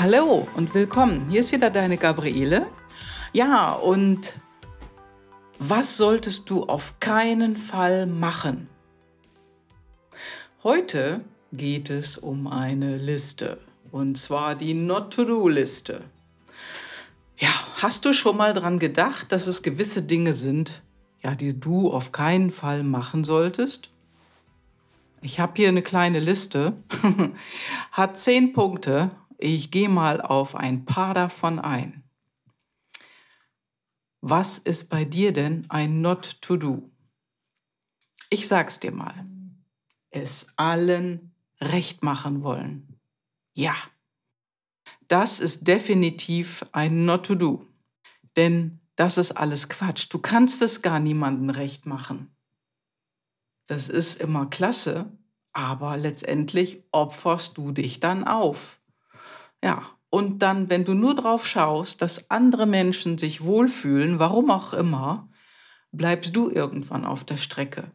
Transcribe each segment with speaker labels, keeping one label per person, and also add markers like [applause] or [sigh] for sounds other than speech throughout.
Speaker 1: Hallo und willkommen. Hier ist wieder deine Gabriele. Ja, und was solltest du auf keinen Fall machen? Heute geht es um eine Liste. Und zwar die Not-to-Do-Liste. Ja, hast du schon mal dran gedacht, dass es gewisse Dinge sind, ja, die du auf keinen Fall machen solltest? Ich habe hier eine kleine Liste, [laughs] hat zehn Punkte ich gehe mal auf ein paar davon ein. Was ist bei dir denn ein Not to Do? Ich sag's dir mal. Es allen recht machen wollen. Ja. Das ist definitiv ein Not to Do. Denn das ist alles Quatsch. Du kannst es gar niemandem recht machen. Das ist immer klasse, aber letztendlich opferst du dich dann auf. Ja, und dann, wenn du nur drauf schaust, dass andere Menschen sich wohlfühlen, warum auch immer, bleibst du irgendwann auf der Strecke.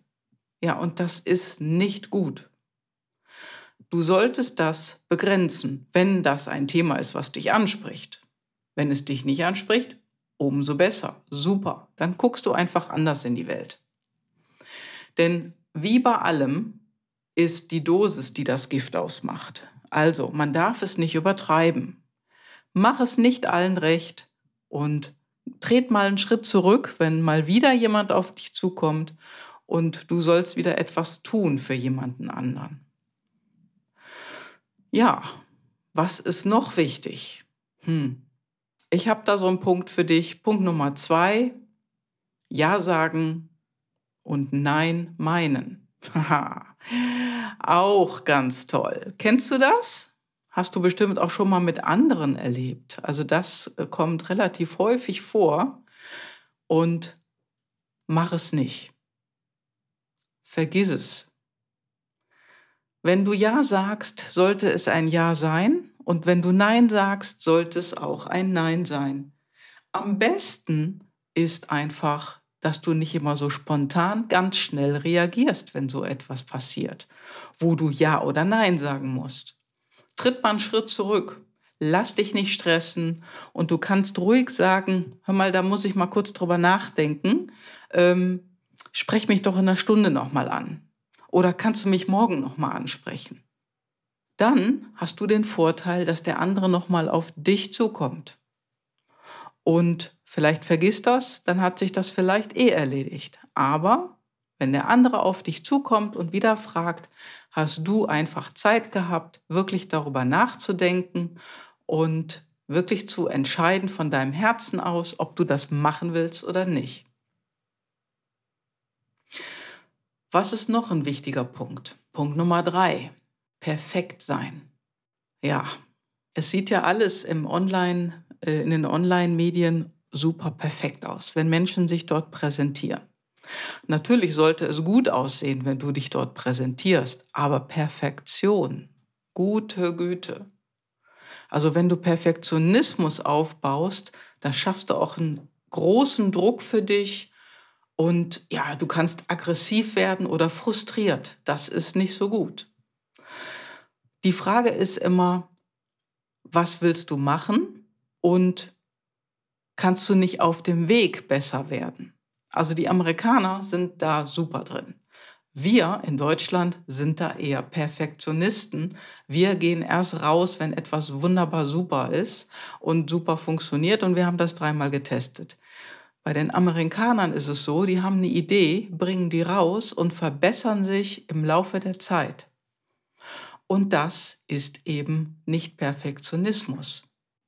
Speaker 1: Ja, und das ist nicht gut. Du solltest das begrenzen, wenn das ein Thema ist, was dich anspricht. Wenn es dich nicht anspricht, umso besser. Super. Dann guckst du einfach anders in die Welt. Denn wie bei allem ist die Dosis, die das Gift ausmacht. Also, man darf es nicht übertreiben. Mach es nicht allen recht und tret mal einen Schritt zurück, wenn mal wieder jemand auf dich zukommt und du sollst wieder etwas tun für jemanden anderen. Ja, was ist noch wichtig? Hm. Ich habe da so einen Punkt für dich. Punkt Nummer zwei. Ja sagen und Nein meinen. Haha. Auch ganz toll. Kennst du das? Hast du bestimmt auch schon mal mit anderen erlebt. Also das äh, kommt relativ häufig vor und mach es nicht. Vergiss es. Wenn du Ja sagst, sollte es ein Ja sein und wenn du Nein sagst, sollte es auch ein Nein sein. Am besten ist einfach dass du nicht immer so spontan ganz schnell reagierst, wenn so etwas passiert, wo du Ja oder Nein sagen musst. Tritt mal einen Schritt zurück, lass dich nicht stressen und du kannst ruhig sagen, hör mal, da muss ich mal kurz drüber nachdenken, ähm, sprech mich doch in einer Stunde nochmal an oder kannst du mich morgen nochmal ansprechen. Dann hast du den Vorteil, dass der andere nochmal auf dich zukommt. Und vielleicht vergisst das, dann hat sich das vielleicht eh erledigt. Aber wenn der andere auf dich zukommt und wieder fragt, hast du einfach Zeit gehabt, wirklich darüber nachzudenken und wirklich zu entscheiden von deinem Herzen aus, ob du das machen willst oder nicht. Was ist noch ein wichtiger Punkt? Punkt Nummer drei. Perfekt sein. Ja, es sieht ja alles im Online, äh, in den Online-Medien super perfekt aus, wenn Menschen sich dort präsentieren. Natürlich sollte es gut aussehen, wenn du dich dort präsentierst, aber Perfektion, gute Güte. Also wenn du Perfektionismus aufbaust, dann schaffst du auch einen großen Druck für dich und ja, du kannst aggressiv werden oder frustriert. Das ist nicht so gut. Die Frage ist immer, was willst du machen und kannst du nicht auf dem Weg besser werden. Also die Amerikaner sind da super drin. Wir in Deutschland sind da eher Perfektionisten. Wir gehen erst raus, wenn etwas wunderbar super ist und super funktioniert und wir haben das dreimal getestet. Bei den Amerikanern ist es so, die haben eine Idee, bringen die raus und verbessern sich im Laufe der Zeit. Und das ist eben nicht Perfektionismus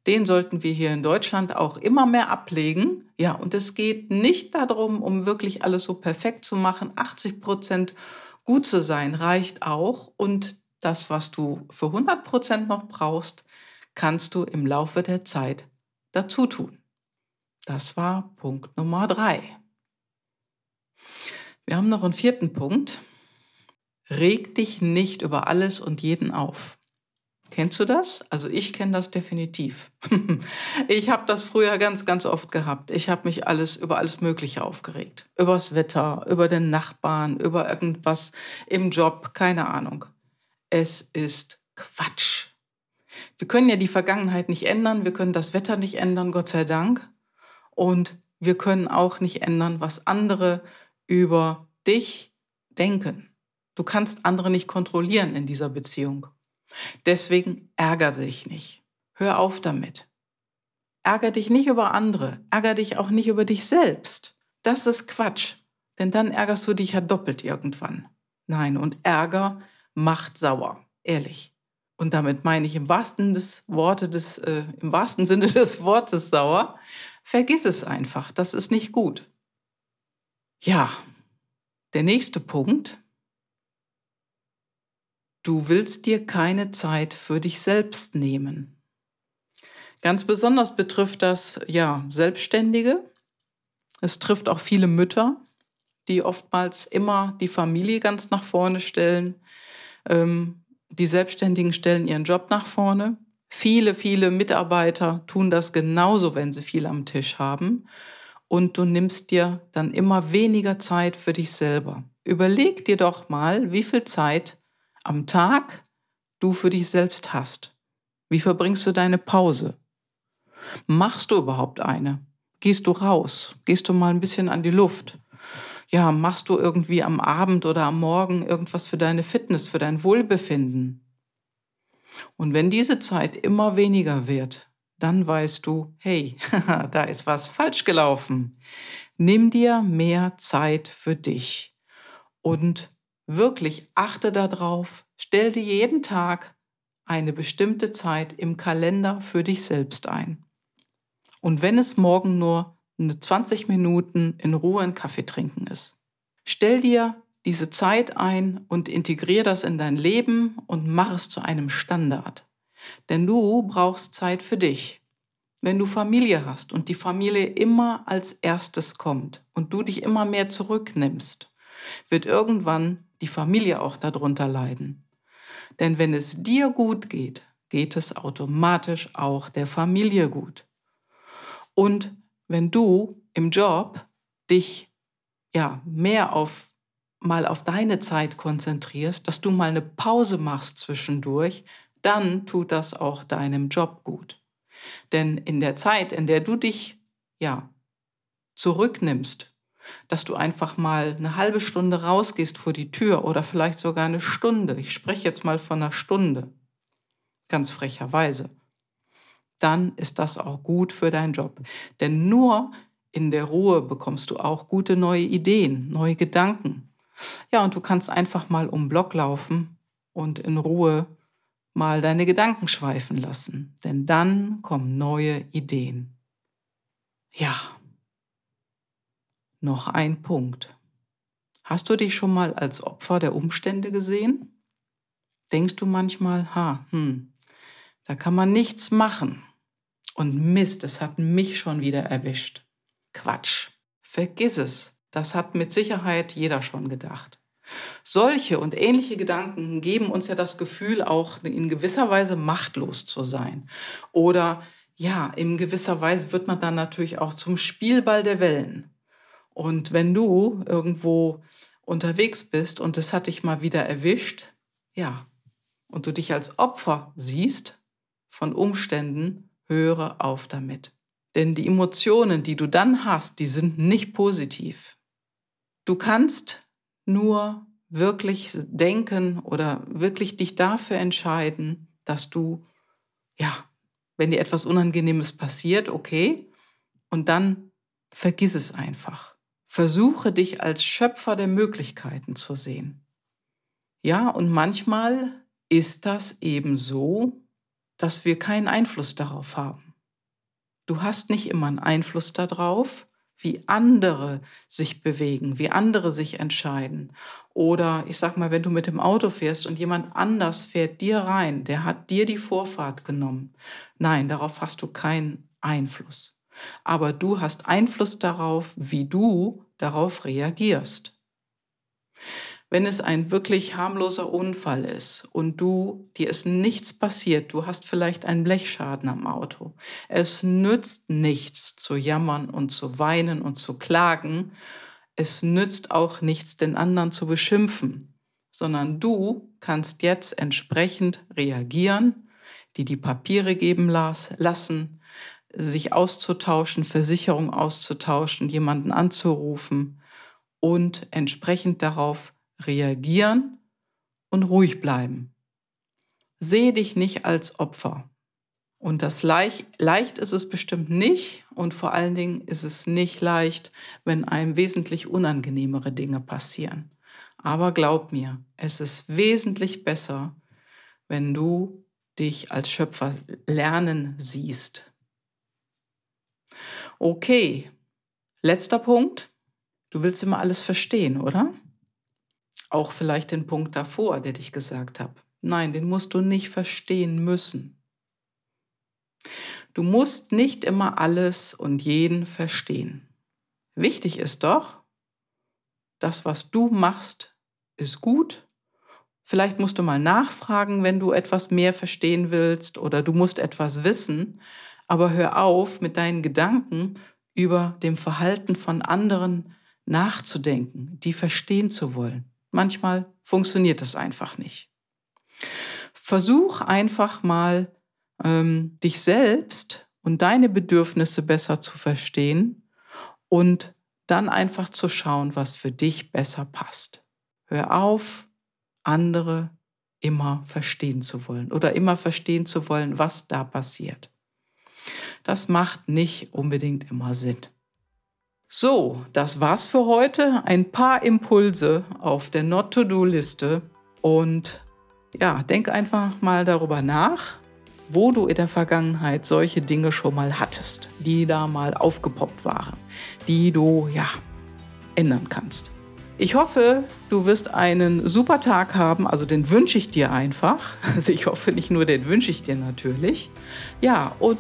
Speaker 1: den sollten wir hier in Deutschland auch immer mehr ablegen. Ja, und es geht nicht darum, um wirklich alles so perfekt zu machen. 80 Prozent gut zu sein reicht auch. Und das, was du für 100 Prozent noch brauchst, kannst du im Laufe der Zeit dazu tun. Das war Punkt Nummer drei. Wir haben noch einen vierten Punkt. Reg dich nicht über alles und jeden auf. Kennst du das? Also ich kenne das definitiv. [laughs] ich habe das früher ganz, ganz oft gehabt. Ich habe mich alles über alles Mögliche aufgeregt. Übers Wetter, über den Nachbarn, über irgendwas im Job, keine Ahnung. Es ist Quatsch. Wir können ja die Vergangenheit nicht ändern, wir können das Wetter nicht ändern, Gott sei Dank. Und wir können auch nicht ändern, was andere über dich denken. Du kannst andere nicht kontrollieren in dieser Beziehung. Deswegen ärger dich nicht. Hör auf damit. Ärger dich nicht über andere, ärger dich auch nicht über dich selbst. Das ist Quatsch, denn dann ärgerst du dich ja doppelt irgendwann. Nein, und Ärger macht sauer, ehrlich. Und damit meine ich im wahrsten, des Worte des, äh, im wahrsten [laughs] Sinne des Wortes sauer. Vergiss es einfach, das ist nicht gut. Ja, der nächste Punkt. Du willst dir keine Zeit für dich selbst nehmen. Ganz besonders betrifft das ja Selbstständige. Es trifft auch viele Mütter, die oftmals immer die Familie ganz nach vorne stellen. Ähm, die Selbstständigen stellen ihren Job nach vorne. Viele, viele Mitarbeiter tun das genauso, wenn sie viel am Tisch haben. Und du nimmst dir dann immer weniger Zeit für dich selber. Überleg dir doch mal, wie viel Zeit am Tag du für dich selbst hast. Wie verbringst du deine Pause? Machst du überhaupt eine? Gehst du raus? Gehst du mal ein bisschen an die Luft? Ja, machst du irgendwie am Abend oder am Morgen irgendwas für deine Fitness, für dein Wohlbefinden? Und wenn diese Zeit immer weniger wird, dann weißt du, hey, [laughs] da ist was falsch gelaufen. Nimm dir mehr Zeit für dich und wirklich achte darauf, stell dir jeden Tag eine bestimmte Zeit im Kalender für dich selbst ein. Und wenn es morgen nur eine 20 Minuten in Ruhe einen Kaffee trinken ist, stell dir diese Zeit ein und integrier das in dein Leben und mach es zu einem Standard. Denn du brauchst Zeit für dich. Wenn du Familie hast und die Familie immer als erstes kommt und du dich immer mehr zurücknimmst, wird irgendwann die Familie auch darunter leiden. Denn wenn es dir gut geht, geht es automatisch auch der Familie gut. Und wenn du im Job dich ja mehr auf mal auf deine Zeit konzentrierst, dass du mal eine Pause machst zwischendurch, dann tut das auch deinem Job gut. Denn in der Zeit, in der du dich ja zurücknimmst, dass du einfach mal eine halbe Stunde rausgehst vor die Tür oder vielleicht sogar eine Stunde, ich spreche jetzt mal von einer Stunde, ganz frecherweise, dann ist das auch gut für deinen Job. Denn nur in der Ruhe bekommst du auch gute neue Ideen, neue Gedanken. Ja, und du kannst einfach mal um Block laufen und in Ruhe mal deine Gedanken schweifen lassen, denn dann kommen neue Ideen. Ja, noch ein Punkt. Hast du dich schon mal als Opfer der Umstände gesehen? Denkst du manchmal, ha, hm, da kann man nichts machen. Und Mist, es hat mich schon wieder erwischt. Quatsch. Vergiss es. Das hat mit Sicherheit jeder schon gedacht. Solche und ähnliche Gedanken geben uns ja das Gefühl, auch in gewisser Weise machtlos zu sein. Oder ja, in gewisser Weise wird man dann natürlich auch zum Spielball der Wellen. Und wenn du irgendwo unterwegs bist und es hat dich mal wieder erwischt, ja, und du dich als Opfer siehst von Umständen, höre auf damit. Denn die Emotionen, die du dann hast, die sind nicht positiv. Du kannst nur wirklich denken oder wirklich dich dafür entscheiden, dass du, ja, wenn dir etwas Unangenehmes passiert, okay, und dann vergiss es einfach. Versuche dich als Schöpfer der Möglichkeiten zu sehen. Ja, und manchmal ist das eben so, dass wir keinen Einfluss darauf haben. Du hast nicht immer einen Einfluss darauf, wie andere sich bewegen, wie andere sich entscheiden. Oder ich sag mal, wenn du mit dem Auto fährst und jemand anders fährt dir rein, der hat dir die Vorfahrt genommen. Nein, darauf hast du keinen Einfluss. Aber du hast Einfluss darauf, wie du darauf reagierst. Wenn es ein wirklich harmloser Unfall ist und du, dir ist nichts passiert, du hast vielleicht einen Blechschaden am Auto. Es nützt nichts zu jammern und zu weinen und zu klagen. Es nützt auch nichts, den anderen zu beschimpfen, sondern du kannst jetzt entsprechend reagieren, die die Papiere geben lassen, sich auszutauschen, Versicherung auszutauschen, jemanden anzurufen und entsprechend darauf reagieren und ruhig bleiben. Sehe dich nicht als Opfer. Und das leicht, leicht ist es bestimmt nicht und vor allen Dingen ist es nicht leicht, wenn einem wesentlich unangenehmere Dinge passieren. Aber glaub mir, es ist wesentlich besser, wenn du dich als Schöpfer lernen siehst. Okay, letzter Punkt. Du willst immer alles verstehen, oder? Auch vielleicht den Punkt davor, der ich gesagt habe. Nein, den musst du nicht verstehen müssen. Du musst nicht immer alles und jeden verstehen. Wichtig ist doch, das, was du machst, ist gut. Vielleicht musst du mal nachfragen, wenn du etwas mehr verstehen willst oder du musst etwas wissen, aber hör auf, mit deinen Gedanken über dem Verhalten von anderen nachzudenken, die verstehen zu wollen. Manchmal funktioniert das einfach nicht. Versuch einfach mal, ähm, dich selbst und deine Bedürfnisse besser zu verstehen und dann einfach zu schauen, was für dich besser passt. Hör auf, andere immer verstehen zu wollen oder immer verstehen zu wollen, was da passiert. Das macht nicht unbedingt immer Sinn. So, das war's für heute. Ein paar Impulse auf der Not-to-Do-Liste und ja, denk einfach mal darüber nach, wo du in der Vergangenheit solche Dinge schon mal hattest, die da mal aufgepoppt waren, die du ja ändern kannst. Ich hoffe, du wirst einen super Tag haben, also den wünsche ich dir einfach. [laughs] Also ich hoffe nicht nur, den wünsche ich dir natürlich. Ja, und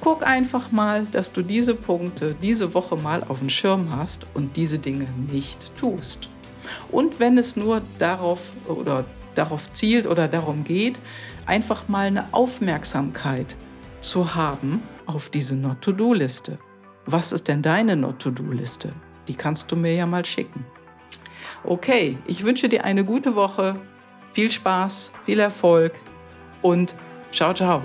Speaker 1: guck einfach mal, dass du diese Punkte diese Woche mal auf dem Schirm hast und diese Dinge nicht tust. Und wenn es nur darauf oder darauf zielt oder darum geht, einfach mal eine Aufmerksamkeit zu haben auf diese Not-to-Do-Liste. Was ist denn deine Not-to-Do-Liste? Die kannst du mir ja mal schicken. Okay, ich wünsche dir eine gute Woche, viel Spaß, viel Erfolg und ciao, ciao.